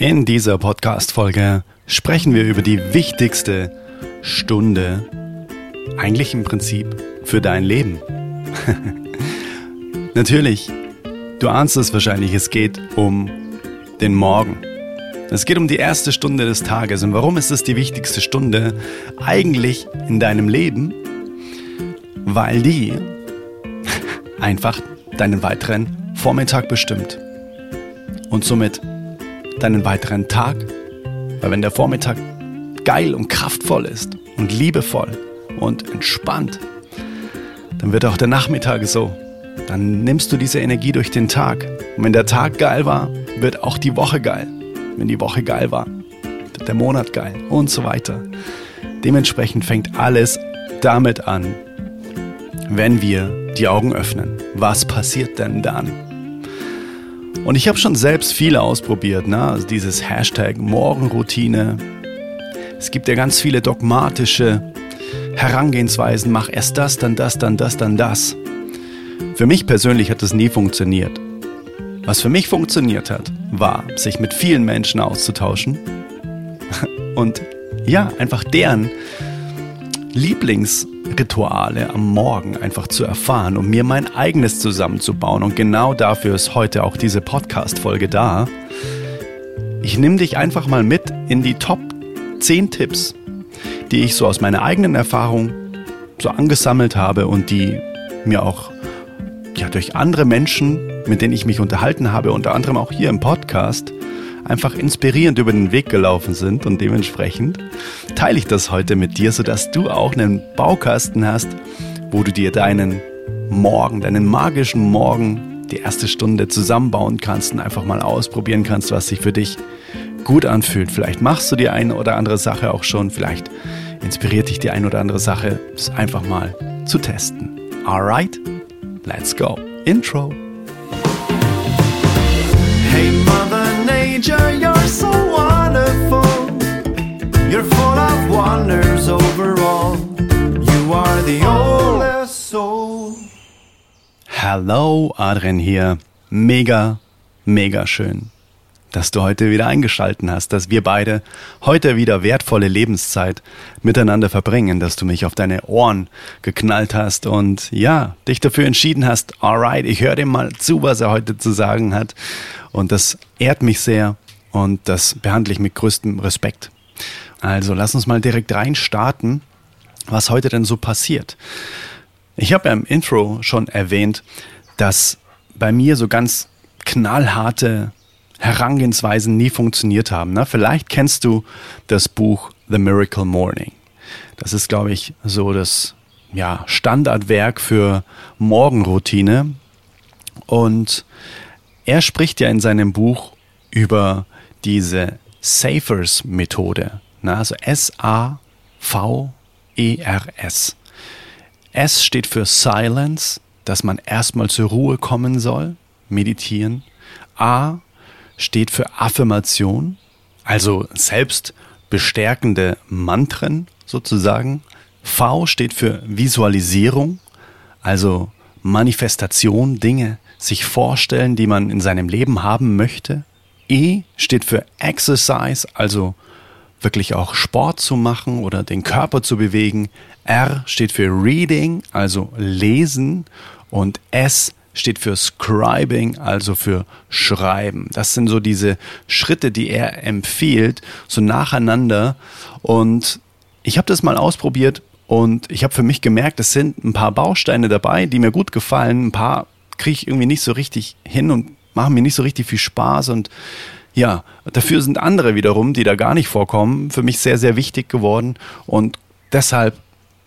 In dieser Podcast-Folge sprechen wir über die wichtigste Stunde, eigentlich im Prinzip für dein Leben. Natürlich, du ahnst es wahrscheinlich, es geht um den Morgen. Es geht um die erste Stunde des Tages. Und warum ist es die wichtigste Stunde eigentlich in deinem Leben? Weil die einfach deinen weiteren Vormittag bestimmt. Und somit deinen weiteren Tag. Weil wenn der Vormittag geil und kraftvoll ist und liebevoll und entspannt, dann wird auch der Nachmittag so. Dann nimmst du diese Energie durch den Tag. Und wenn der Tag geil war, wird auch die Woche geil. Wenn die Woche geil war, wird der Monat geil und so weiter. Dementsprechend fängt alles damit an, wenn wir die Augen öffnen. Was passiert denn dann? Und ich habe schon selbst viele ausprobiert, ne? also dieses Hashtag Morgenroutine. Es gibt ja ganz viele dogmatische Herangehensweisen, mach erst das, dann das, dann das, dann das. Für mich persönlich hat das nie funktioniert. Was für mich funktioniert hat, war, sich mit vielen Menschen auszutauschen und ja, einfach deren Lieblings Rituale am Morgen einfach zu erfahren, um mir mein eigenes zusammenzubauen. Und genau dafür ist heute auch diese Podcast-Folge da. Ich nehme dich einfach mal mit in die Top 10 Tipps, die ich so aus meiner eigenen Erfahrung so angesammelt habe und die mir auch ja, durch andere Menschen, mit denen ich mich unterhalten habe, unter anderem auch hier im Podcast, einfach inspirierend über den Weg gelaufen sind und dementsprechend teile ich das heute mit dir, sodass du auch einen Baukasten hast, wo du dir deinen Morgen, deinen magischen Morgen, die erste Stunde zusammenbauen kannst und einfach mal ausprobieren kannst, was sich für dich gut anfühlt. Vielleicht machst du die eine oder andere Sache auch schon, vielleicht inspiriert dich die eine oder andere Sache, es einfach mal zu testen. Alright, let's go. Intro. Hey Mother Nature, you're so wonderful. You're full of wonders overall. You are the oldest soul. Hallo, Adrian hier. Mega, mega schön, dass du heute wieder eingeschalten hast, dass wir beide heute wieder wertvolle Lebenszeit miteinander verbringen, dass du mich auf deine Ohren geknallt hast und ja, dich dafür entschieden hast, alright, ich höre dem mal zu, was er heute zu sagen hat. Und das ehrt mich sehr und das behandle ich mit größtem Respekt. Also lass uns mal direkt reinstarten, was heute denn so passiert. Ich habe ja im Intro schon erwähnt, dass bei mir so ganz knallharte Herangehensweisen nie funktioniert haben. Ne? Vielleicht kennst du das Buch The Miracle Morning. Das ist, glaube ich, so das ja, Standardwerk für Morgenroutine. Und er spricht ja in seinem Buch über diese Safers-Methode. Also S-A-V-E-R-S. S steht für Silence, dass man erstmal zur Ruhe kommen soll, meditieren. A steht für Affirmation, also selbstbestärkende Mantren sozusagen. V steht für Visualisierung, also Manifestation, Dinge sich vorstellen, die man in seinem Leben haben möchte. E steht für Exercise, also wirklich auch Sport zu machen oder den Körper zu bewegen. R steht für Reading, also Lesen. Und S steht für Scribing, also für Schreiben. Das sind so diese Schritte, die er empfiehlt, so nacheinander. Und ich habe das mal ausprobiert und ich habe für mich gemerkt, es sind ein paar Bausteine dabei, die mir gut gefallen. Ein paar kriege ich irgendwie nicht so richtig hin und machen mir nicht so richtig viel Spaß und ja, dafür sind andere wiederum, die da gar nicht vorkommen, für mich sehr, sehr wichtig geworden und deshalb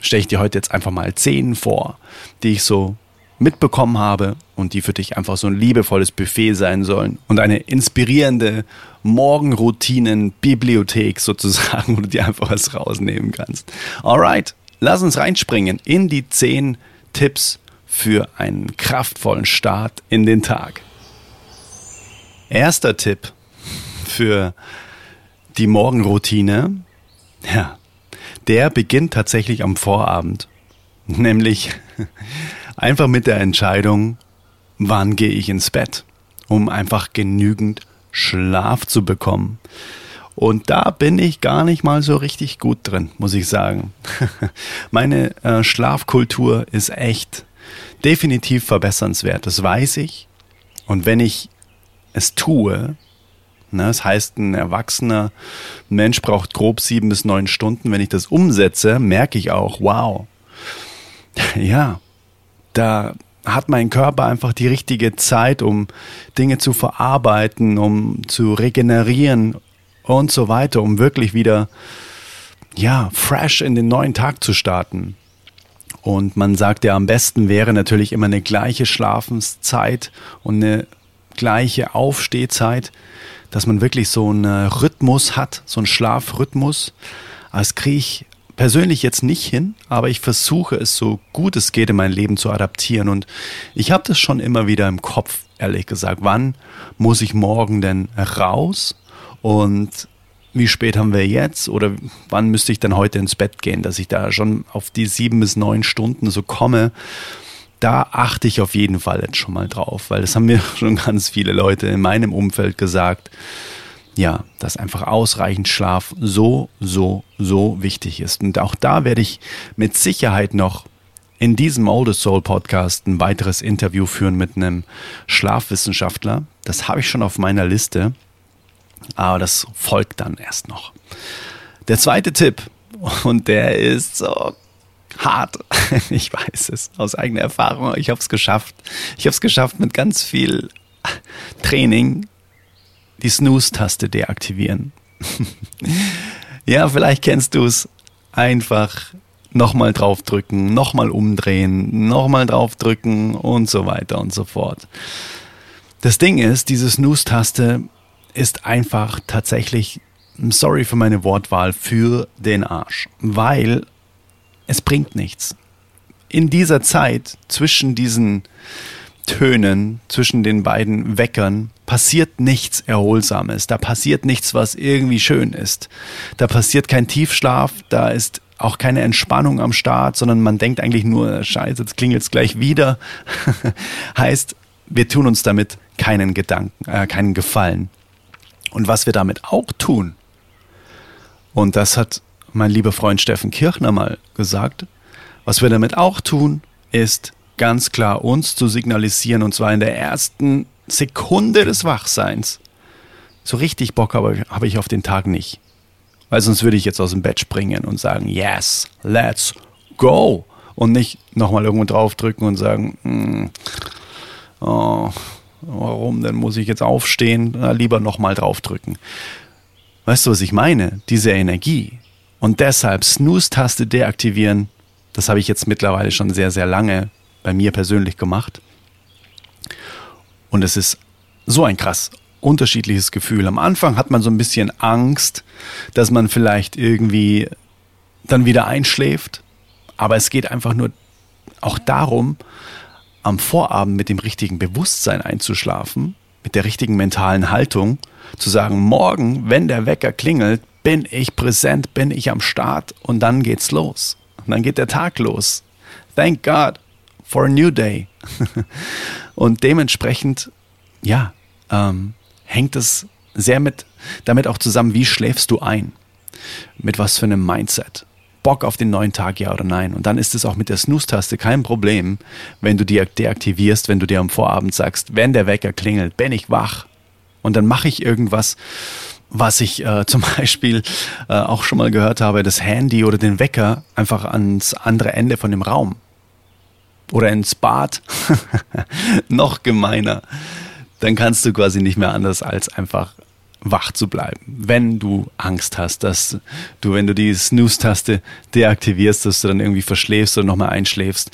stelle ich dir heute jetzt einfach mal zehn vor, die ich so mitbekommen habe und die für dich einfach so ein liebevolles Buffet sein sollen und eine inspirierende Morgenroutinen-Bibliothek sozusagen, wo du dir einfach was rausnehmen kannst. Alright, lass uns reinspringen in die zehn Tipps für einen kraftvollen Start in den Tag. Erster Tipp für die Morgenroutine, ja, der beginnt tatsächlich am Vorabend. Nämlich einfach mit der Entscheidung, wann gehe ich ins Bett, um einfach genügend Schlaf zu bekommen. Und da bin ich gar nicht mal so richtig gut drin, muss ich sagen. Meine äh, Schlafkultur ist echt definitiv verbessernswert, das weiß ich. Und wenn ich es tue, ne, das heißt, ein erwachsener Mensch braucht grob sieben bis neun Stunden. Wenn ich das umsetze, merke ich auch, wow, ja, da hat mein Körper einfach die richtige Zeit, um Dinge zu verarbeiten, um zu regenerieren und so weiter, um wirklich wieder, ja, fresh in den neuen Tag zu starten. Und man sagt ja, am besten wäre natürlich immer eine gleiche Schlafenszeit und eine gleiche Aufstehzeit, dass man wirklich so einen Rhythmus hat, so einen Schlafrhythmus. Das kriege ich persönlich jetzt nicht hin, aber ich versuche es so gut es geht in mein Leben zu adaptieren. Und ich habe das schon immer wieder im Kopf, ehrlich gesagt. Wann muss ich morgen denn raus? Und wie spät haben wir jetzt? Oder wann müsste ich dann heute ins Bett gehen, dass ich da schon auf die sieben bis neun Stunden so komme? Da achte ich auf jeden Fall jetzt schon mal drauf, weil das haben mir schon ganz viele Leute in meinem Umfeld gesagt ja, dass einfach ausreichend Schlaf so, so, so wichtig ist. Und auch da werde ich mit Sicherheit noch in diesem Oldest Soul Podcast ein weiteres Interview führen mit einem Schlafwissenschaftler. Das habe ich schon auf meiner Liste, aber das folgt dann erst noch. Der zweite Tipp, und der ist so hart. Ich weiß es aus eigener Erfahrung. Ich habe es geschafft. Ich habe es geschafft mit ganz viel Training, die Snooze-Taste deaktivieren. ja, vielleicht kennst du es. Einfach nochmal draufdrücken, nochmal umdrehen, nochmal draufdrücken und so weiter und so fort. Das Ding ist, diese Snooze-Taste ist einfach tatsächlich, sorry für meine Wortwahl, für den Arsch. Weil es bringt nichts. In dieser Zeit zwischen diesen Tönen, zwischen den beiden Weckern, passiert nichts Erholsames, da passiert nichts, was irgendwie schön ist. Da passiert kein Tiefschlaf, da ist auch keine Entspannung am Start, sondern man denkt eigentlich nur, scheiße, jetzt klingelt es gleich wieder. heißt, wir tun uns damit keinen Gedanken, äh, keinen Gefallen. Und was wir damit auch tun, und das hat mein lieber Freund Steffen Kirchner mal gesagt, was wir damit auch tun, ist ganz klar uns zu signalisieren, und zwar in der ersten Sekunde des Wachseins. So richtig Bock habe, habe ich auf den Tag nicht. Weil sonst würde ich jetzt aus dem Bett springen und sagen, yes, let's go. Und nicht nochmal irgendwo draufdrücken und sagen, mm, oh, warum denn muss ich jetzt aufstehen? Na, lieber nochmal draufdrücken. Weißt du, was ich meine? Diese Energie. Und deshalb Snooze-Taste deaktivieren, das habe ich jetzt mittlerweile schon sehr, sehr lange bei mir persönlich gemacht. Und es ist so ein krass unterschiedliches Gefühl. Am Anfang hat man so ein bisschen Angst, dass man vielleicht irgendwie dann wieder einschläft. Aber es geht einfach nur auch darum, am Vorabend mit dem richtigen Bewusstsein einzuschlafen, mit der richtigen mentalen Haltung, zu sagen, morgen, wenn der Wecker klingelt, bin ich präsent, bin ich am Start und dann geht's los. Und dann geht der Tag los. Thank God for a new day. und dementsprechend, ja, ähm, hängt es sehr mit, damit auch zusammen, wie schläfst du ein? Mit was für einem Mindset? Bock auf den neuen Tag, ja oder nein? Und dann ist es auch mit der Snooze-Taste kein Problem, wenn du die deaktivierst, wenn du dir am Vorabend sagst, wenn der Wecker klingelt, bin ich wach. Und dann mache ich irgendwas, was ich äh, zum Beispiel äh, auch schon mal gehört habe, das Handy oder den Wecker einfach ans andere Ende von dem Raum oder ins Bad, noch gemeiner, dann kannst du quasi nicht mehr anders als einfach wach zu bleiben. Wenn du Angst hast, dass du, wenn du die Snooze-Taste deaktivierst, dass du dann irgendwie verschläfst oder nochmal einschläfst,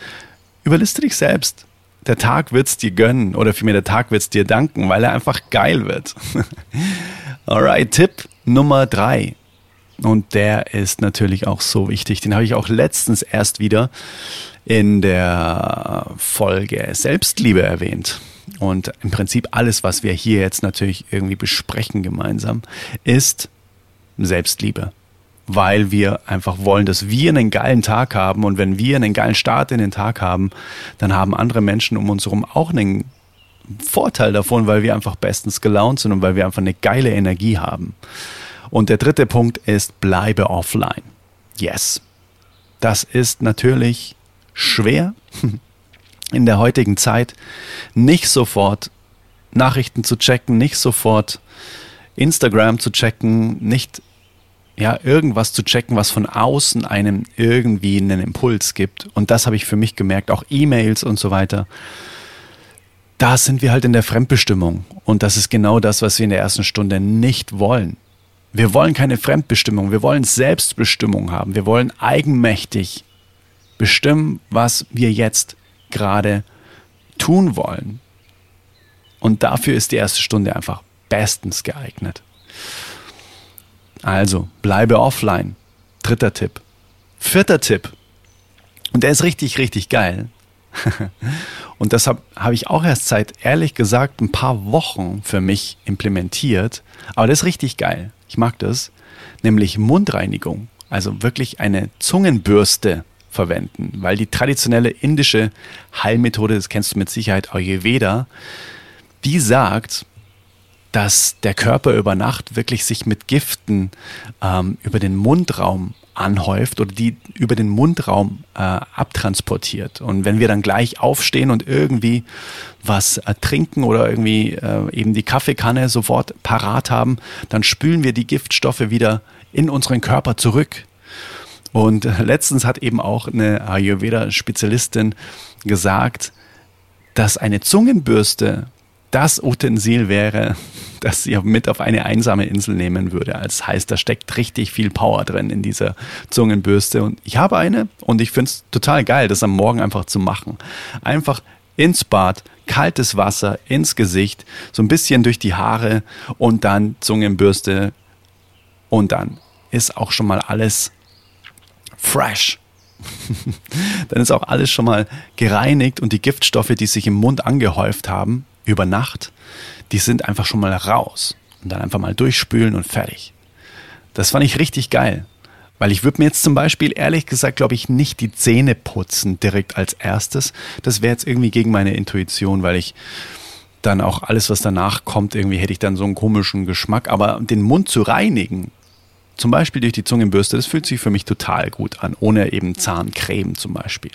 überliste dich selbst. Der Tag wird's dir gönnen oder vielmehr der Tag wird's dir danken, weil er einfach geil wird. Alright, Tipp Nummer drei. Und der ist natürlich auch so wichtig. Den habe ich auch letztens erst wieder in der Folge Selbstliebe erwähnt. Und im Prinzip alles, was wir hier jetzt natürlich irgendwie besprechen gemeinsam, ist Selbstliebe. Weil wir einfach wollen, dass wir einen geilen Tag haben. Und wenn wir einen geilen Start in den Tag haben, dann haben andere Menschen um uns herum auch einen Vorteil davon, weil wir einfach bestens gelaunt sind und weil wir einfach eine geile Energie haben. Und der dritte Punkt ist, bleibe offline. Yes. Das ist natürlich schwer in der heutigen Zeit, nicht sofort Nachrichten zu checken, nicht sofort Instagram zu checken, nicht ja, irgendwas zu checken, was von außen einem irgendwie einen Impuls gibt. Und das habe ich für mich gemerkt, auch E-Mails und so weiter. Da sind wir halt in der Fremdbestimmung. Und das ist genau das, was wir in der ersten Stunde nicht wollen. Wir wollen keine Fremdbestimmung, wir wollen Selbstbestimmung haben. Wir wollen eigenmächtig bestimmen, was wir jetzt gerade tun wollen. Und dafür ist die erste Stunde einfach bestens geeignet. Also, bleibe offline. Dritter Tipp. Vierter Tipp. Und der ist richtig, richtig geil. Und das habe hab ich auch erst seit, ehrlich gesagt, ein paar Wochen für mich implementiert. Aber das ist richtig geil. Ich mag das. Nämlich Mundreinigung. Also wirklich eine Zungenbürste verwenden. Weil die traditionelle indische Heilmethode, das kennst du mit Sicherheit, Ayurveda, die sagt, dass der Körper über Nacht wirklich sich mit Giften ähm, über den Mundraum anhäuft oder die über den Mundraum äh, abtransportiert. Und wenn wir dann gleich aufstehen und irgendwie was äh, trinken oder irgendwie äh, eben die Kaffeekanne sofort parat haben, dann spülen wir die Giftstoffe wieder in unseren Körper zurück. Und äh, letztens hat eben auch eine Ayurveda-Spezialistin gesagt, dass eine Zungenbürste das Utensil wäre, das sie mit auf eine einsame Insel nehmen würde. Das heißt, da steckt richtig viel Power drin in dieser Zungenbürste. Und ich habe eine und ich finde es total geil, das am Morgen einfach zu machen. Einfach ins Bad, kaltes Wasser ins Gesicht, so ein bisschen durch die Haare und dann Zungenbürste. Und dann ist auch schon mal alles fresh. dann ist auch alles schon mal gereinigt und die Giftstoffe, die sich im Mund angehäuft haben, über Nacht, die sind einfach schon mal raus. Und dann einfach mal durchspülen und fertig. Das fand ich richtig geil. Weil ich würde mir jetzt zum Beispiel, ehrlich gesagt, glaube ich, nicht die Zähne putzen direkt als erstes. Das wäre jetzt irgendwie gegen meine Intuition, weil ich dann auch alles, was danach kommt, irgendwie hätte ich dann so einen komischen Geschmack. Aber den Mund zu reinigen, zum Beispiel durch die Zungenbürste, das fühlt sich für mich total gut an, ohne eben Zahncreme zum Beispiel.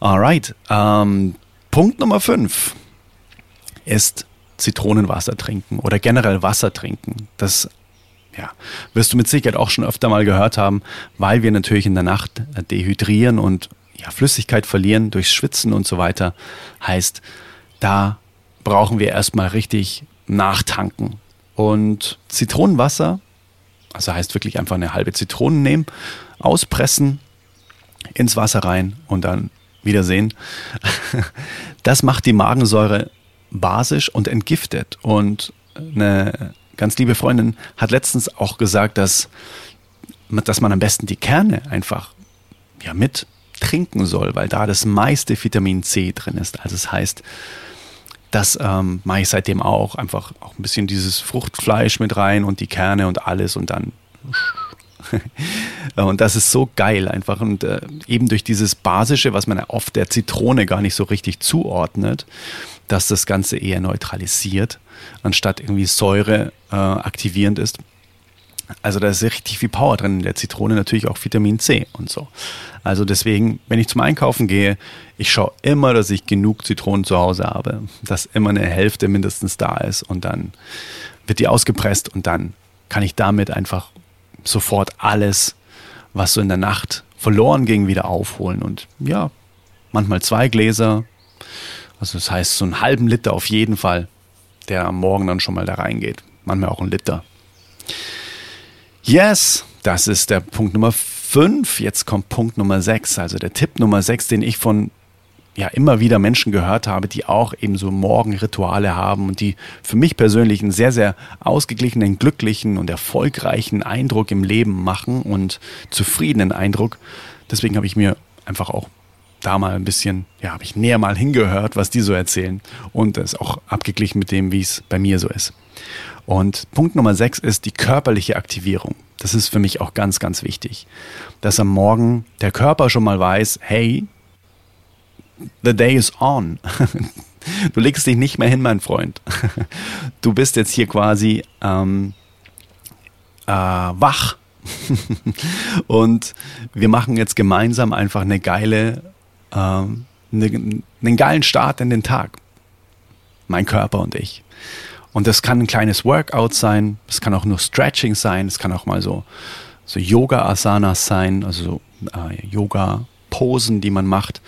Alright, ähm, Punkt Nummer 5 ist Zitronenwasser trinken oder generell Wasser trinken. Das ja, wirst du mit Sicherheit auch schon öfter mal gehört haben, weil wir natürlich in der Nacht dehydrieren und ja, Flüssigkeit verlieren durchs Schwitzen und so weiter. Heißt, da brauchen wir erstmal richtig nachtanken. Und Zitronenwasser, also heißt wirklich einfach eine halbe Zitrone nehmen, auspressen, ins Wasser rein und dann wiedersehen. Das macht die Magensäure basisch und entgiftet. Und eine ganz liebe Freundin hat letztens auch gesagt, dass, dass man am besten die Kerne einfach ja, mit trinken soll, weil da das meiste Vitamin C drin ist. Also das heißt, das ähm, mache ich seitdem auch. Einfach auch ein bisschen dieses Fruchtfleisch mit rein und die Kerne und alles und dann. und das ist so geil einfach. Und äh, eben durch dieses Basische, was man oft der Zitrone gar nicht so richtig zuordnet, dass das Ganze eher neutralisiert, anstatt irgendwie Säure äh, aktivierend ist. Also da ist richtig viel Power drin in der Zitrone, natürlich auch Vitamin C und so. Also deswegen, wenn ich zum Einkaufen gehe, ich schaue immer, dass ich genug Zitronen zu Hause habe, dass immer eine Hälfte mindestens da ist und dann wird die ausgepresst und dann kann ich damit einfach sofort alles, was so in der Nacht verloren ging, wieder aufholen. Und ja, manchmal zwei Gläser, also das heißt so einen halben Liter auf jeden Fall, der am Morgen dann schon mal da reingeht. Manchmal auch ein Liter. Yes, das ist der Punkt Nummer 5. Jetzt kommt Punkt Nummer 6. Also der Tipp Nummer 6, den ich von ja immer wieder Menschen gehört habe, die auch eben so Morgenrituale haben und die für mich persönlich einen sehr, sehr ausgeglichenen, glücklichen und erfolgreichen Eindruck im Leben machen und zufriedenen Eindruck. Deswegen habe ich mir einfach auch da mal ein bisschen, ja, habe ich näher mal hingehört, was die so erzählen und das auch abgeglichen mit dem, wie es bei mir so ist. Und Punkt Nummer sechs ist die körperliche Aktivierung. Das ist für mich auch ganz, ganz wichtig, dass am Morgen der Körper schon mal weiß, hey, the day is on. Du legst dich nicht mehr hin, mein Freund. Du bist jetzt hier quasi ähm, äh, wach. Und wir machen jetzt gemeinsam einfach eine geile, ähm, eine, einen geilen Start in den Tag. Mein Körper und ich. Und das kann ein kleines Workout sein, es kann auch nur Stretching sein, es kann auch mal so, so Yoga-Asanas sein, also so äh, Yoga-Posen, die man macht.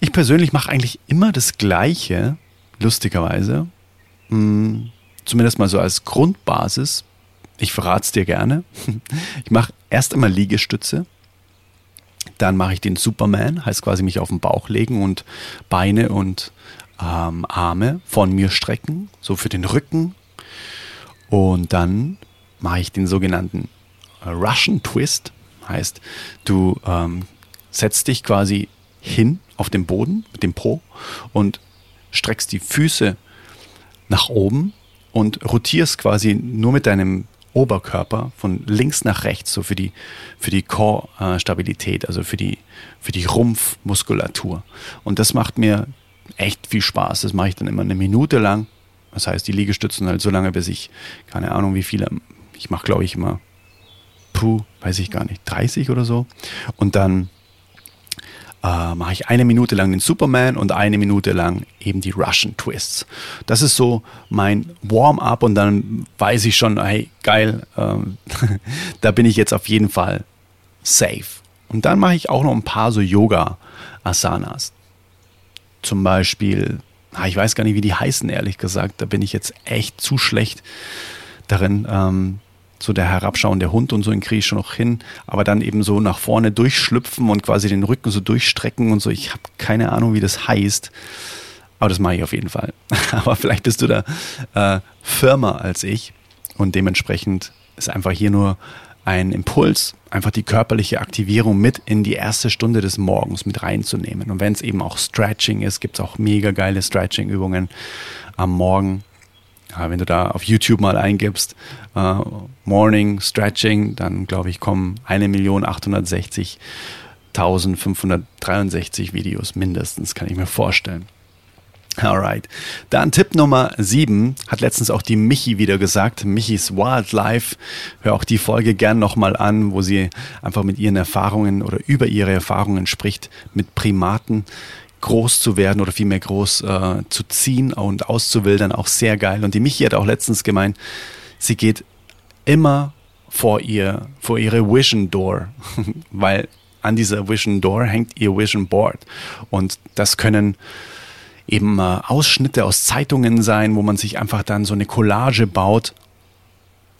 Ich persönlich mache eigentlich immer das Gleiche, lustigerweise. Hm, zumindest mal so als Grundbasis. Ich verrate es dir gerne. Ich mache erst einmal Liegestütze. Dann mache ich den Superman, heißt quasi mich auf den Bauch legen und Beine und ähm, Arme von mir strecken, so für den Rücken. Und dann mache ich den sogenannten Russian Twist. Heißt, du ähm, setzt dich quasi hin auf den Boden mit dem Po und streckst die Füße nach oben und rotierst quasi nur mit deinem Oberkörper von links nach rechts, so für die, für die Core-Stabilität, also für die, für die Rumpfmuskulatur. Und das macht mir echt viel Spaß. Das mache ich dann immer eine Minute lang. Das heißt, die Liegestützen halt so lange, bis ich, keine Ahnung, wie viele, ich mache, glaube ich, immer, puh, weiß ich gar nicht, 30 oder so. Und dann äh, mache ich eine Minute lang den Superman und eine Minute lang eben die Russian Twists. Das ist so mein Warm-up und dann weiß ich schon, hey, geil, ähm, da bin ich jetzt auf jeden Fall safe. Und dann mache ich auch noch ein paar so Yoga-Asanas. Zum Beispiel, ah, ich weiß gar nicht, wie die heißen, ehrlich gesagt. Da bin ich jetzt echt zu schlecht darin. Ähm, so der herabschauende Hund und so, den kriege ich schon noch hin, aber dann eben so nach vorne durchschlüpfen und quasi den Rücken so durchstrecken und so. Ich habe keine Ahnung, wie das heißt, aber das mache ich auf jeden Fall. aber vielleicht bist du da äh, firmer als ich und dementsprechend ist einfach hier nur ein Impuls, einfach die körperliche Aktivierung mit in die erste Stunde des Morgens mit reinzunehmen. Und wenn es eben auch Stretching ist, gibt es auch mega geile Stretching-Übungen am Morgen ja, wenn du da auf YouTube mal eingibst, äh, Morning Stretching, dann glaube ich, kommen 1.860.563 Videos mindestens, kann ich mir vorstellen. Alright. Dann Tipp Nummer 7 hat letztens auch die Michi wieder gesagt, Michis Wildlife. Hör auch die Folge gern nochmal an, wo sie einfach mit ihren Erfahrungen oder über ihre Erfahrungen spricht mit Primaten groß zu werden oder vielmehr groß äh, zu ziehen und auszuwildern, auch sehr geil. Und die Michi hat auch letztens gemeint, sie geht immer vor ihr, vor ihre Vision Door, weil an dieser Vision Door hängt ihr Vision Board. Und das können eben äh, Ausschnitte aus Zeitungen sein, wo man sich einfach dann so eine Collage baut,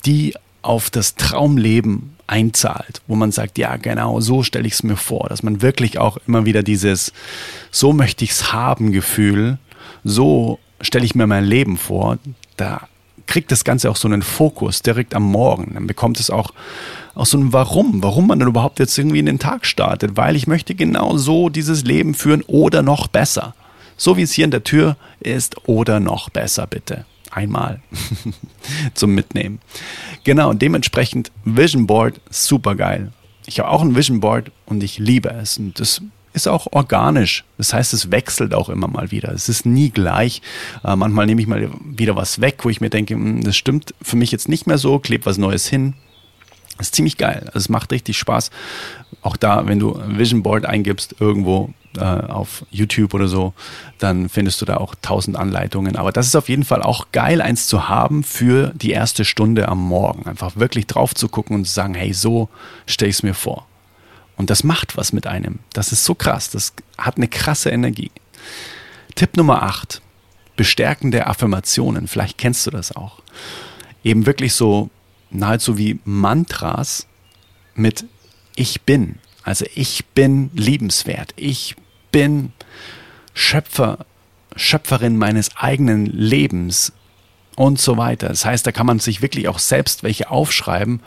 die auf das Traumleben einzahlt, wo man sagt, ja genau, so stelle ich es mir vor, dass man wirklich auch immer wieder dieses so möchte ich es haben Gefühl, so stelle ich mir mein Leben vor, da kriegt das Ganze auch so einen Fokus direkt am Morgen. Dann bekommt es auch, auch so ein Warum, warum man dann überhaupt jetzt irgendwie in den Tag startet, weil ich möchte genau so dieses Leben führen oder noch besser. So wie es hier in der Tür ist oder noch besser, bitte einmal zum Mitnehmen. Genau, dementsprechend Vision Board, super geil. Ich habe auch ein Vision Board und ich liebe es. Und das ist auch organisch. Das heißt, es wechselt auch immer mal wieder. Es ist nie gleich. Äh, manchmal nehme ich mal wieder was weg, wo ich mir denke, hm, das stimmt für mich jetzt nicht mehr so, klebe was Neues hin. Das ist ziemlich geil. Also es macht richtig Spaß. Auch da, wenn du Vision Board eingibst, irgendwo äh, auf YouTube oder so, dann findest du da auch tausend Anleitungen. Aber das ist auf jeden Fall auch geil, eins zu haben für die erste Stunde am Morgen. Einfach wirklich drauf zu gucken und zu sagen, hey, so stelle ich es mir vor. Und das macht was mit einem. Das ist so krass. Das hat eine krasse Energie. Tipp Nummer 8. Bestärkende Affirmationen. Vielleicht kennst du das auch. Eben wirklich so nahezu wie Mantras mit Ich bin. Also ich bin liebenswert. Ich bin Schöpfer, Schöpferin meines eigenen Lebens und so weiter. Das heißt, da kann man sich wirklich auch selbst welche aufschreiben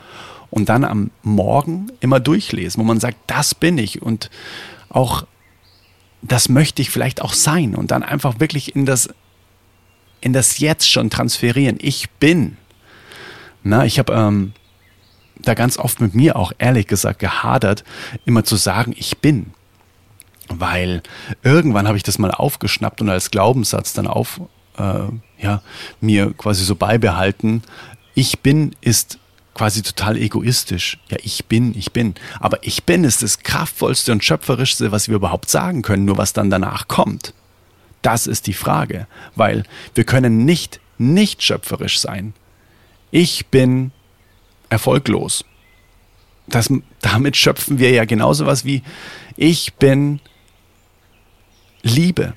und dann am Morgen immer durchlesen, wo man sagt, das bin ich und auch das möchte ich vielleicht auch sein und dann einfach wirklich in das in das Jetzt schon transferieren. Ich bin. Na, ich habe ähm, da ganz oft mit mir auch ehrlich gesagt gehadert, immer zu sagen, ich bin. weil irgendwann habe ich das mal aufgeschnappt und als Glaubenssatz dann auf, äh, ja, mir quasi so beibehalten. Ich bin ist quasi total egoistisch. Ja, ich bin, ich bin. Aber ich bin ist das kraftvollste und schöpferischste, was wir überhaupt sagen können. Nur was dann danach kommt. Das ist die Frage. Weil wir können nicht, nicht schöpferisch sein. Ich bin erfolglos. Das, damit schöpfen wir ja genauso was wie ich bin Liebe.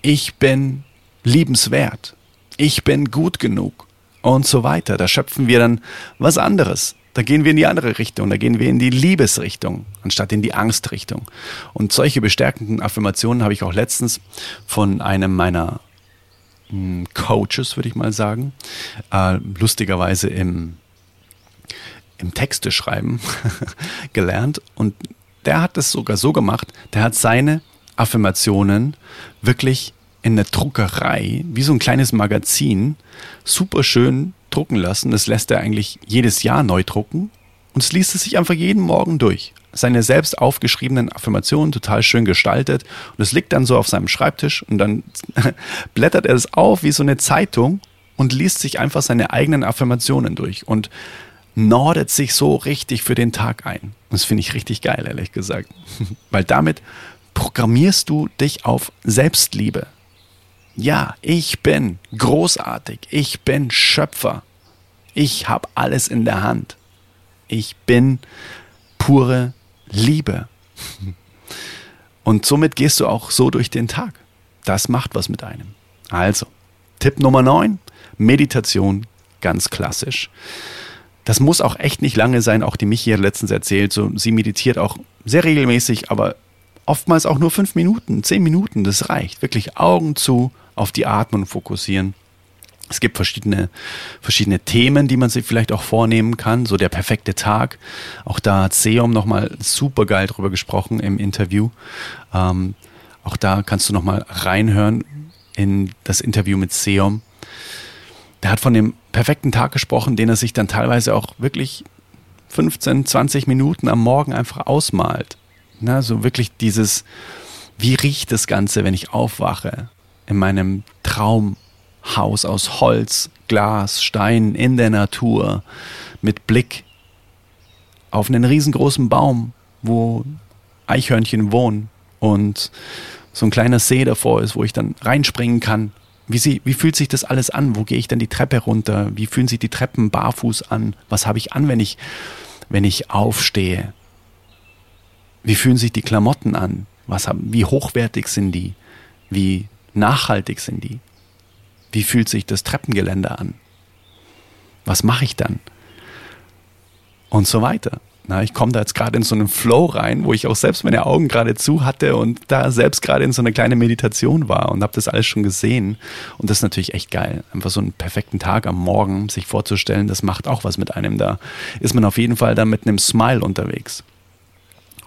Ich bin liebenswert. Ich bin gut genug. Und so weiter. Da schöpfen wir dann was anderes. Da gehen wir in die andere Richtung. Da gehen wir in die Liebesrichtung, anstatt in die Angstrichtung. Und solche bestärkenden Affirmationen habe ich auch letztens von einem meiner hm, Coaches, würde ich mal sagen, äh, lustigerweise im, im Texte schreiben gelernt. Und der hat das sogar so gemacht, der hat seine Affirmationen wirklich in der Druckerei, wie so ein kleines Magazin, super schön drucken lassen. Das lässt er eigentlich jedes Jahr neu drucken und es liest es sich einfach jeden Morgen durch. Seine selbst aufgeschriebenen Affirmationen total schön gestaltet und es liegt dann so auf seinem Schreibtisch und dann blättert er es auf wie so eine Zeitung und liest sich einfach seine eigenen Affirmationen durch und nordet sich so richtig für den Tag ein. Das finde ich richtig geil, ehrlich gesagt. Weil damit programmierst du dich auf Selbstliebe. Ja, ich bin großartig. Ich bin Schöpfer. Ich habe alles in der Hand. Ich bin pure Liebe. Und somit gehst du auch so durch den Tag. Das macht was mit einem. Also, Tipp Nummer 9, Meditation, ganz klassisch. Das muss auch echt nicht lange sein, auch die Michi hat letztens erzählt, so, sie meditiert auch sehr regelmäßig, aber oftmals auch nur fünf Minuten, zehn Minuten, das reicht. Wirklich Augen zu, auf die Atmung fokussieren. Es gibt verschiedene, verschiedene Themen, die man sich vielleicht auch vornehmen kann. So der perfekte Tag. Auch da hat Seom nochmal super geil drüber gesprochen im Interview. Ähm, auch da kannst du nochmal reinhören in das Interview mit Seom. Der hat von dem perfekten Tag gesprochen, den er sich dann teilweise auch wirklich 15, 20 Minuten am Morgen einfach ausmalt. Na, so wirklich dieses, wie riecht das Ganze, wenn ich aufwache? in meinem Traumhaus aus Holz, Glas, Stein in der Natur mit Blick auf einen riesengroßen Baum, wo Eichhörnchen wohnen und so ein kleiner See davor ist, wo ich dann reinspringen kann. Wie, sie, wie fühlt sich das alles an? Wo gehe ich dann die Treppe runter? Wie fühlen sich die Treppen barfuß an? Was habe ich an, wenn ich, wenn ich aufstehe? Wie fühlen sich die Klamotten an? Was haben, wie hochwertig sind die? Wie nachhaltig sind die? Wie fühlt sich das Treppengeländer an? Was mache ich dann? Und so weiter. Na, ich komme da jetzt gerade in so einen Flow rein, wo ich auch selbst meine Augen gerade zu hatte und da selbst gerade in so eine kleine Meditation war und habe das alles schon gesehen. Und das ist natürlich echt geil. Einfach so einen perfekten Tag am Morgen sich vorzustellen, das macht auch was mit einem. Da ist man auf jeden Fall da mit einem Smile unterwegs.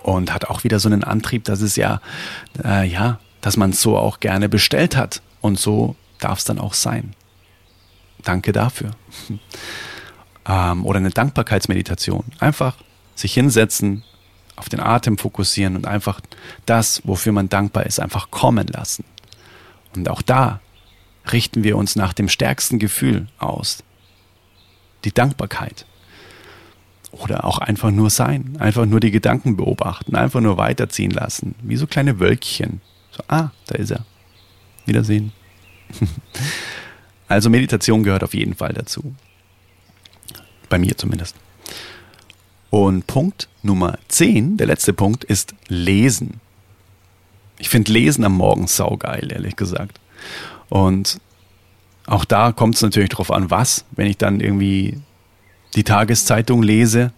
Und hat auch wieder so einen Antrieb, dass es ja, äh, ja, dass man so auch gerne bestellt hat. Und so darf es dann auch sein. Danke dafür. ähm, oder eine Dankbarkeitsmeditation. Einfach sich hinsetzen, auf den Atem fokussieren und einfach das, wofür man dankbar ist, einfach kommen lassen. Und auch da richten wir uns nach dem stärksten Gefühl aus. Die Dankbarkeit. Oder auch einfach nur sein, einfach nur die Gedanken beobachten, einfach nur weiterziehen lassen, wie so kleine Wölkchen, so, ah, da ist er. Wiedersehen. also Meditation gehört auf jeden Fall dazu. Bei mir zumindest. Und Punkt Nummer 10, der letzte Punkt, ist Lesen. Ich finde Lesen am Morgen saugeil, ehrlich gesagt. Und auch da kommt es natürlich drauf an, was. Wenn ich dann irgendwie die Tageszeitung lese,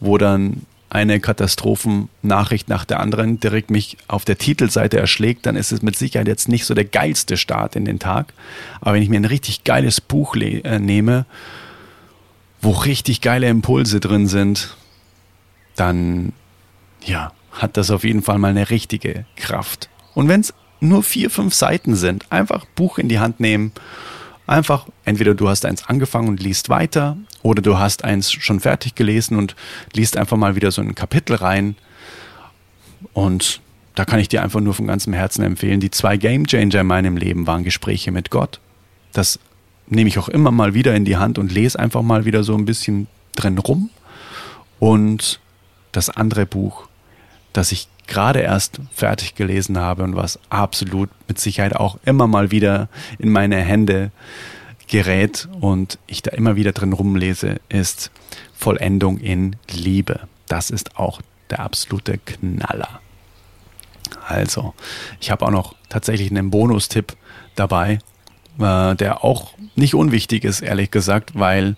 wo dann eine Katastrophennachricht nach der anderen direkt mich auf der Titelseite erschlägt, dann ist es mit Sicherheit jetzt nicht so der geilste Start in den Tag. Aber wenn ich mir ein richtig geiles Buch äh, nehme, wo richtig geile Impulse drin sind, dann ja, hat das auf jeden Fall mal eine richtige Kraft. Und wenn es nur vier, fünf Seiten sind, einfach Buch in die Hand nehmen Einfach, entweder du hast eins angefangen und liest weiter oder du hast eins schon fertig gelesen und liest einfach mal wieder so ein Kapitel rein und da kann ich dir einfach nur von ganzem Herzen empfehlen. Die zwei Game Changer in meinem Leben waren Gespräche mit Gott. Das nehme ich auch immer mal wieder in die Hand und lese einfach mal wieder so ein bisschen drin rum. Und das andere Buch, das ich gerade erst fertig gelesen habe und was absolut mit Sicherheit auch immer mal wieder in meine Hände gerät und ich da immer wieder drin rumlese, ist Vollendung in Liebe. Das ist auch der absolute Knaller. Also, ich habe auch noch tatsächlich einen Bonustipp dabei, äh, der auch nicht unwichtig ist, ehrlich gesagt, weil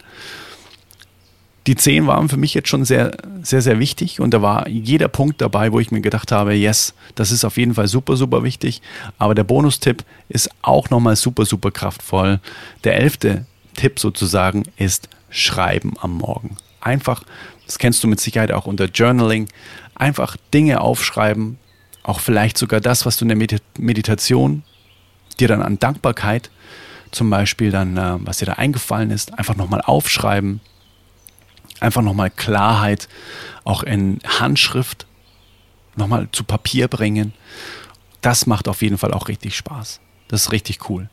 die zehn waren für mich jetzt schon sehr, sehr, sehr wichtig und da war jeder Punkt dabei, wo ich mir gedacht habe, yes, das ist auf jeden Fall super, super wichtig. Aber der Bonustipp ist auch nochmal super, super kraftvoll. Der elfte Tipp sozusagen ist Schreiben am Morgen. Einfach, das kennst du mit Sicherheit auch unter Journaling, einfach Dinge aufschreiben, auch vielleicht sogar das, was du in der Meditation dir dann an Dankbarkeit zum Beispiel dann, äh, was dir da eingefallen ist, einfach nochmal aufschreiben. Einfach nochmal Klarheit auch in Handschrift nochmal zu Papier bringen. Das macht auf jeden Fall auch richtig Spaß. Das ist richtig cool.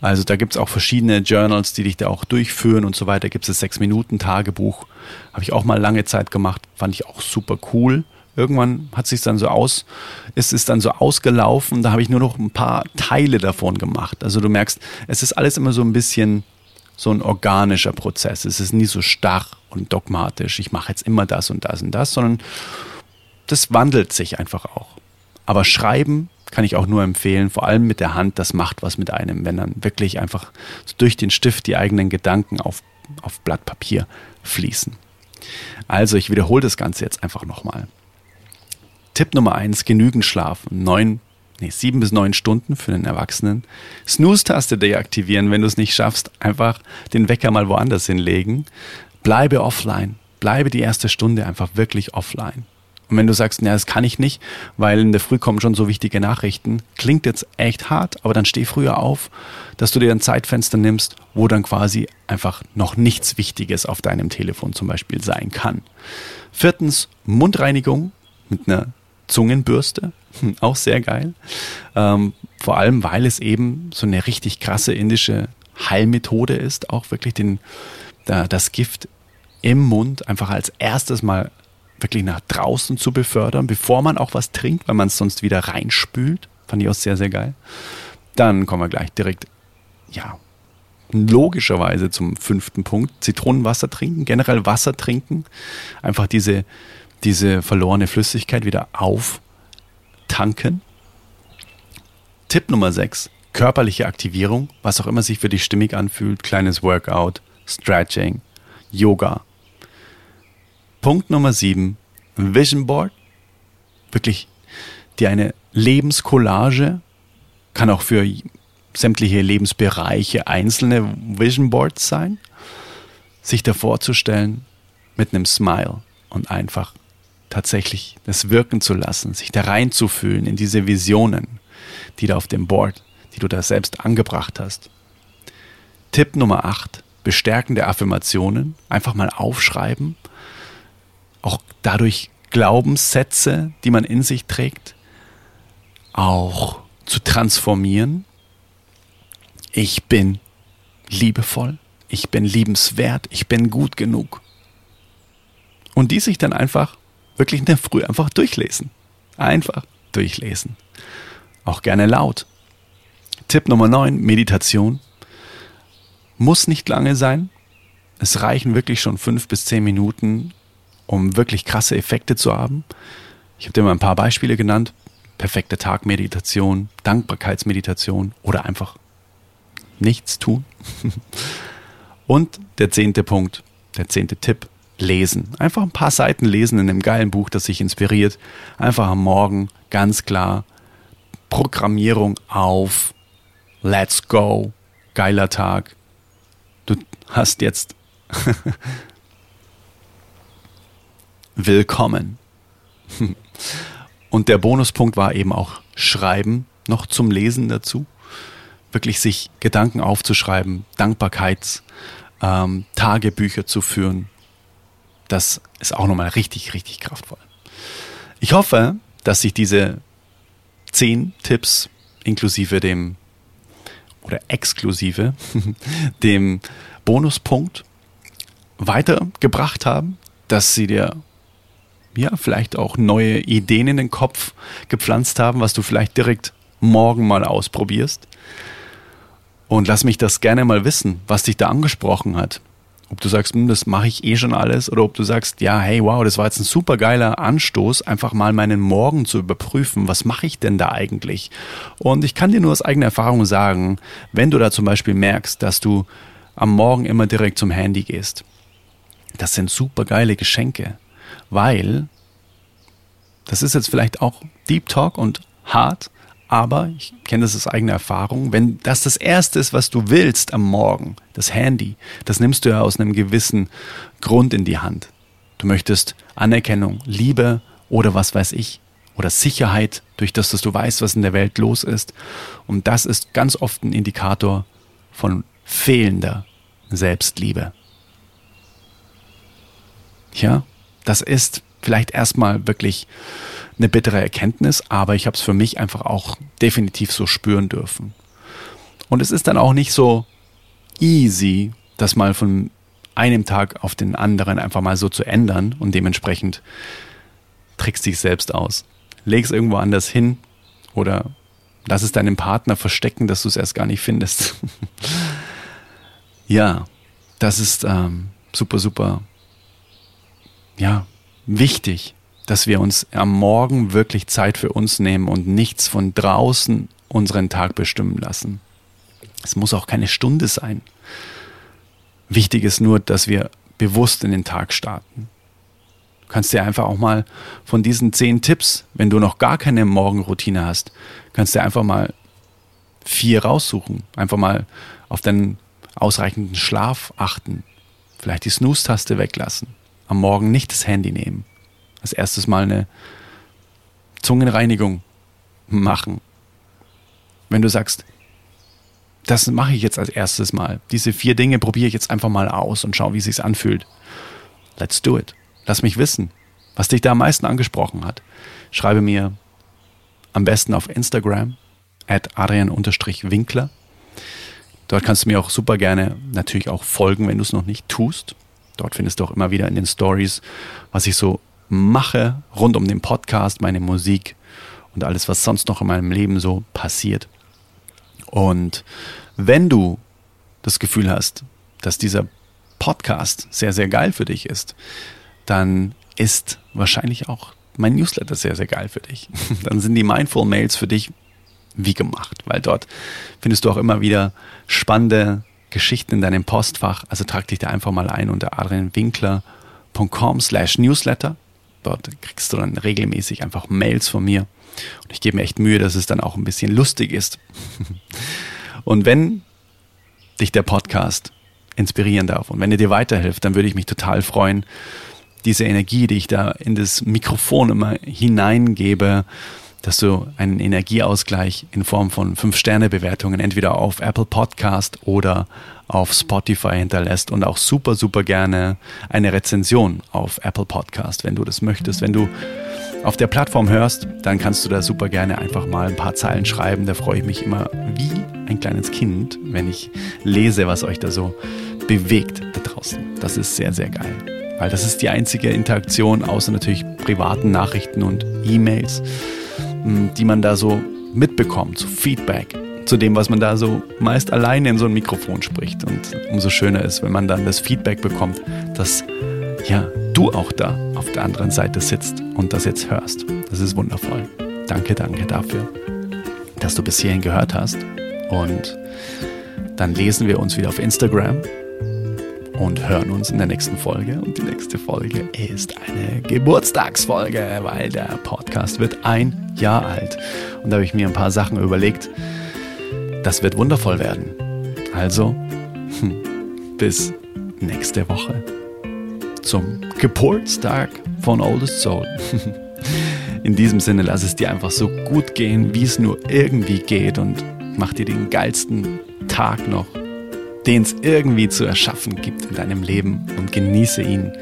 Also da gibt es auch verschiedene Journals, die dich da auch durchführen und so weiter. Gibt es das 6-Minuten-Tagebuch. Habe ich auch mal lange Zeit gemacht. Fand ich auch super cool. Irgendwann hat sich dann so aus, ist es dann so ausgelaufen. Da habe ich nur noch ein paar Teile davon gemacht. Also du merkst, es ist alles immer so ein bisschen so ein organischer Prozess. Es ist nie so starr und dogmatisch. Ich mache jetzt immer das und das und das, sondern das wandelt sich einfach auch. Aber schreiben kann ich auch nur empfehlen, vor allem mit der Hand, das macht was mit einem, wenn dann wirklich einfach durch den Stift die eigenen Gedanken auf, auf Blatt Papier fließen. Also ich wiederhole das Ganze jetzt einfach nochmal. Tipp Nummer eins, genügend schlafen. Neun, nee, sieben bis neun Stunden für den Erwachsenen. Snooze-Taste deaktivieren, wenn du es nicht schaffst. Einfach den Wecker mal woanders hinlegen. Bleibe offline. Bleibe die erste Stunde einfach wirklich offline. Und wenn du sagst, ja, das kann ich nicht, weil in der Früh kommen schon so wichtige Nachrichten, klingt jetzt echt hart, aber dann steh früher auf, dass du dir ein Zeitfenster nimmst, wo dann quasi einfach noch nichts Wichtiges auf deinem Telefon zum Beispiel sein kann. Viertens, Mundreinigung mit einer Zungenbürste, auch sehr geil. Ähm, vor allem, weil es eben so eine richtig krasse indische Heilmethode ist, auch wirklich den, da, das Gift im Mund einfach als erstes mal wirklich nach draußen zu befördern, bevor man auch was trinkt, weil man es sonst wieder reinspült. Fand ich auch sehr, sehr geil. Dann kommen wir gleich direkt, ja, logischerweise zum fünften Punkt. Zitronenwasser trinken, generell Wasser trinken. Einfach diese, diese verlorene Flüssigkeit wieder auftanken. Tipp Nummer 6, körperliche Aktivierung, was auch immer sich für dich stimmig anfühlt, kleines Workout, Stretching, Yoga. Punkt Nummer 7, Vision Board, wirklich dir eine Lebenscollage, kann auch für sämtliche Lebensbereiche einzelne Vision Boards sein, sich davor zu stellen mit einem Smile und einfach tatsächlich das wirken zu lassen, sich da reinzufühlen in diese Visionen, die da auf dem Board, die du da selbst angebracht hast. Tipp Nummer 8, bestärkende Affirmationen, einfach mal aufschreiben, auch dadurch Glaubenssätze, die man in sich trägt, auch zu transformieren. Ich bin liebevoll, ich bin liebenswert, ich bin gut genug. Und die sich dann einfach wirklich in der Früh einfach durchlesen. Einfach durchlesen. Auch gerne laut. Tipp Nummer 9, Meditation. Muss nicht lange sein. Es reichen wirklich schon fünf bis zehn Minuten, um wirklich krasse Effekte zu haben. Ich habe dir mal ein paar Beispiele genannt. Perfekte Tagmeditation, Dankbarkeitsmeditation oder einfach nichts tun. Und der zehnte Punkt, der zehnte Tipp, lesen. Einfach ein paar Seiten lesen in einem geilen Buch, das sich inspiriert. Einfach am Morgen ganz klar Programmierung auf. Let's go. Geiler Tag. Du hast jetzt willkommen. Und der Bonuspunkt war eben auch Schreiben noch zum Lesen dazu. Wirklich sich Gedanken aufzuschreiben, Dankbarkeitstagebücher ähm, zu führen, das ist auch nochmal richtig, richtig kraftvoll. Ich hoffe, dass sich diese zehn Tipps inklusive dem oder exklusive dem Bonuspunkt weitergebracht haben, dass sie dir ja vielleicht auch neue Ideen in den Kopf gepflanzt haben, was du vielleicht direkt morgen mal ausprobierst. Und lass mich das gerne mal wissen, was dich da angesprochen hat. Ob du sagst, hm, das mache ich eh schon alles, oder ob du sagst, ja, hey, wow, das war jetzt ein super geiler Anstoß, einfach mal meinen Morgen zu überprüfen. Was mache ich denn da eigentlich? Und ich kann dir nur aus eigener Erfahrung sagen, wenn du da zum Beispiel merkst, dass du am Morgen immer direkt zum Handy gehst, das sind super geile Geschenke, weil das ist jetzt vielleicht auch Deep Talk und hart, aber ich kenne das aus eigener Erfahrung, wenn das das Erste ist, was du willst am Morgen, das Handy, das nimmst du ja aus einem gewissen Grund in die Hand. Du möchtest Anerkennung, Liebe oder was weiß ich, oder Sicherheit, durch das, dass du weißt, was in der Welt los ist. Und das ist ganz oft ein Indikator von fehlender Selbstliebe. Ja, das ist vielleicht erstmal wirklich eine bittere Erkenntnis, aber ich habe es für mich einfach auch definitiv so spüren dürfen. Und es ist dann auch nicht so easy, das mal von einem Tag auf den anderen einfach mal so zu ändern und dementsprechend trickst dich selbst aus. Leg es irgendwo anders hin oder lass es deinem Partner verstecken, dass du es erst gar nicht findest. ja, das ist ähm, super, super, ja, wichtig, dass wir uns am Morgen wirklich Zeit für uns nehmen und nichts von draußen unseren Tag bestimmen lassen. Es muss auch keine Stunde sein. Wichtig ist nur, dass wir bewusst in den Tag starten. Du kannst dir einfach auch mal von diesen zehn Tipps, wenn du noch gar keine Morgenroutine hast, kannst dir einfach mal vier raussuchen. Einfach mal auf deinen ausreichenden Schlaf achten. Vielleicht die Snooze-Taste weglassen. Am Morgen nicht das Handy nehmen als erstes mal eine Zungenreinigung machen. Wenn du sagst, das mache ich jetzt als erstes Mal. Diese vier Dinge probiere ich jetzt einfach mal aus und schau, wie es sich anfühlt. Let's do it. Lass mich wissen, was dich da am meisten angesprochen hat. Schreibe mir am besten auf Instagram at adrian-winkler. Dort kannst du mir auch super gerne natürlich auch folgen, wenn du es noch nicht tust. Dort findest du auch immer wieder in den Stories, was ich so mache rund um den Podcast, meine Musik und alles, was sonst noch in meinem Leben so passiert. Und wenn du das Gefühl hast, dass dieser Podcast sehr, sehr geil für dich ist, dann ist wahrscheinlich auch mein Newsletter sehr, sehr geil für dich. Dann sind die Mindful Mails für dich wie gemacht, weil dort findest du auch immer wieder spannende Geschichten in deinem Postfach. Also trag dich da einfach mal ein unter adrianwinkler.com slash newsletter Dort kriegst du dann regelmäßig einfach Mails von mir. Und ich gebe mir echt Mühe, dass es dann auch ein bisschen lustig ist. und wenn dich der Podcast inspirieren darf und wenn er dir weiterhilft, dann würde ich mich total freuen, diese Energie, die ich da in das Mikrofon immer hineingebe, dass du einen Energieausgleich in Form von 5-Sterne-Bewertungen entweder auf Apple Podcast oder auf Spotify hinterlässt und auch super, super gerne eine Rezension auf Apple Podcast, wenn du das möchtest. Wenn du auf der Plattform hörst, dann kannst du da super gerne einfach mal ein paar Zeilen schreiben. Da freue ich mich immer wie ein kleines Kind, wenn ich lese, was euch da so bewegt da draußen. Das ist sehr, sehr geil. Weil das ist die einzige Interaktion, außer natürlich privaten Nachrichten und E-Mails, die man da so mitbekommt, so Feedback zu dem, was man da so meist alleine in so ein Mikrofon spricht. Und umso schöner ist, wenn man dann das Feedback bekommt, dass ja, du auch da auf der anderen Seite sitzt und das jetzt hörst. Das ist wundervoll. Danke, danke dafür, dass du bis hierhin gehört hast. Und dann lesen wir uns wieder auf Instagram und hören uns in der nächsten Folge. Und die nächste Folge ist eine Geburtstagsfolge, weil der Podcast wird ein Jahr alt. Und da habe ich mir ein paar Sachen überlegt. Das wird wundervoll werden. Also, hm, bis nächste Woche zum Geburtstag von Oldest Soul. In diesem Sinne, lass es dir einfach so gut gehen, wie es nur irgendwie geht und mach dir den geilsten Tag noch den es irgendwie zu erschaffen gibt in deinem Leben und genieße ihn.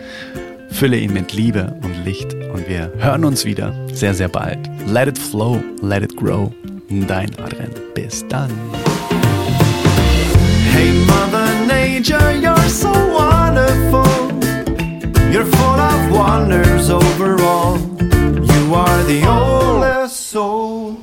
Fülle ihn mit Liebe und Licht und wir hören uns wieder sehr, sehr bald. Let it flow, let it grow. Dein Adrian. Bis dann. Hey, Mother Nature, you're so wonderful. You're full of wonders overall. You are the oldest soul.